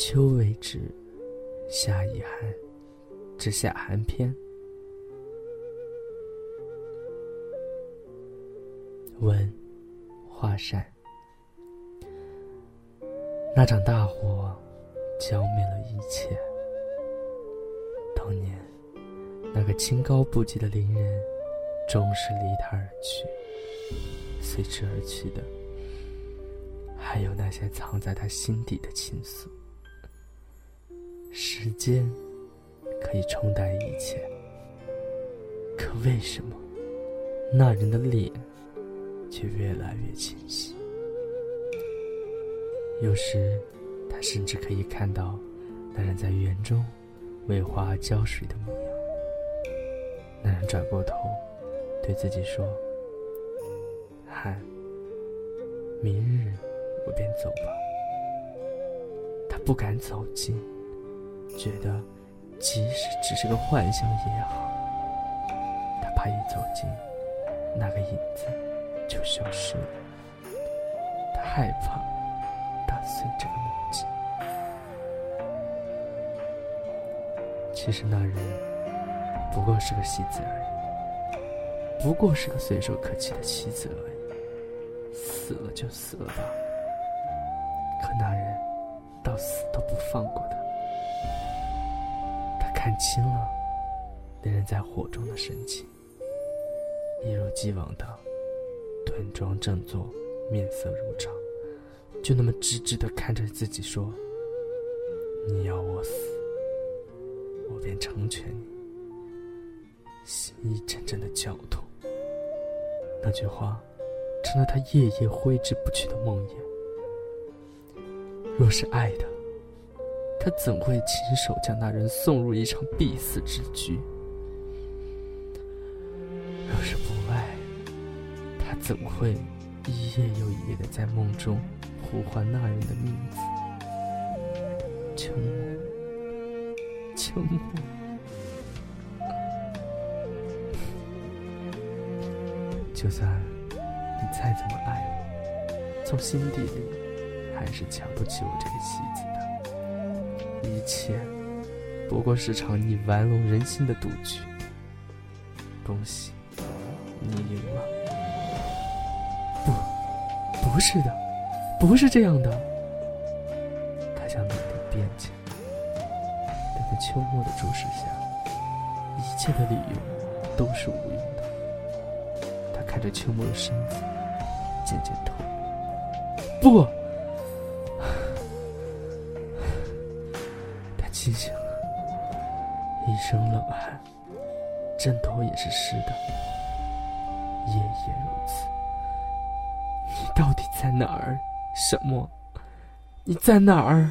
秋未至，夏已寒，之下寒篇。文，华山。那场大火，浇灭了一切。当年，那个清高不羁的伶人，终是离他而去。随之而去的，还有那些藏在他心底的情愫。时间可以冲淡一切，可为什么那人的脸却越来越清晰？有时，他甚至可以看到那人在园中为花浇水的模样。那人转过头，对自己说：“汉，明日我便走吧。”他不敢走近。觉得，即使只是个幻想也好，他怕一走近，那个影子就消失了。他害怕打碎这个梦境。其实那人不过是个戏子而已，不过是个随手可起的棋子而已。死了就死了吧。可那人到死都不放过他。看清了那人在火中的神情，一如既往的端庄正坐，面色如常，就那么直直的看着自己说：“你要我死，我便成全你。”心一阵阵的绞痛。那句话成了他夜夜挥之不去的梦魇。若是爱的。他怎会亲手将那人送入一场必死之局？若是不爱，他怎会一夜又一夜的在梦中呼唤那人的名字？秋末，秋末，就算你再怎么爱我，从心底里还是瞧不起我这个妻子。一切不过是场你玩弄人心的赌局。恭喜，你赢了。不，不是的，不是这样的。他想努力辩解，但在秋末的注视下，一切的理由都是无用的。他看着秋末的身子渐渐透明。不。清醒了，一身冷汗，枕头也是湿的，夜夜如此。你到底在哪儿？什么？你在哪儿？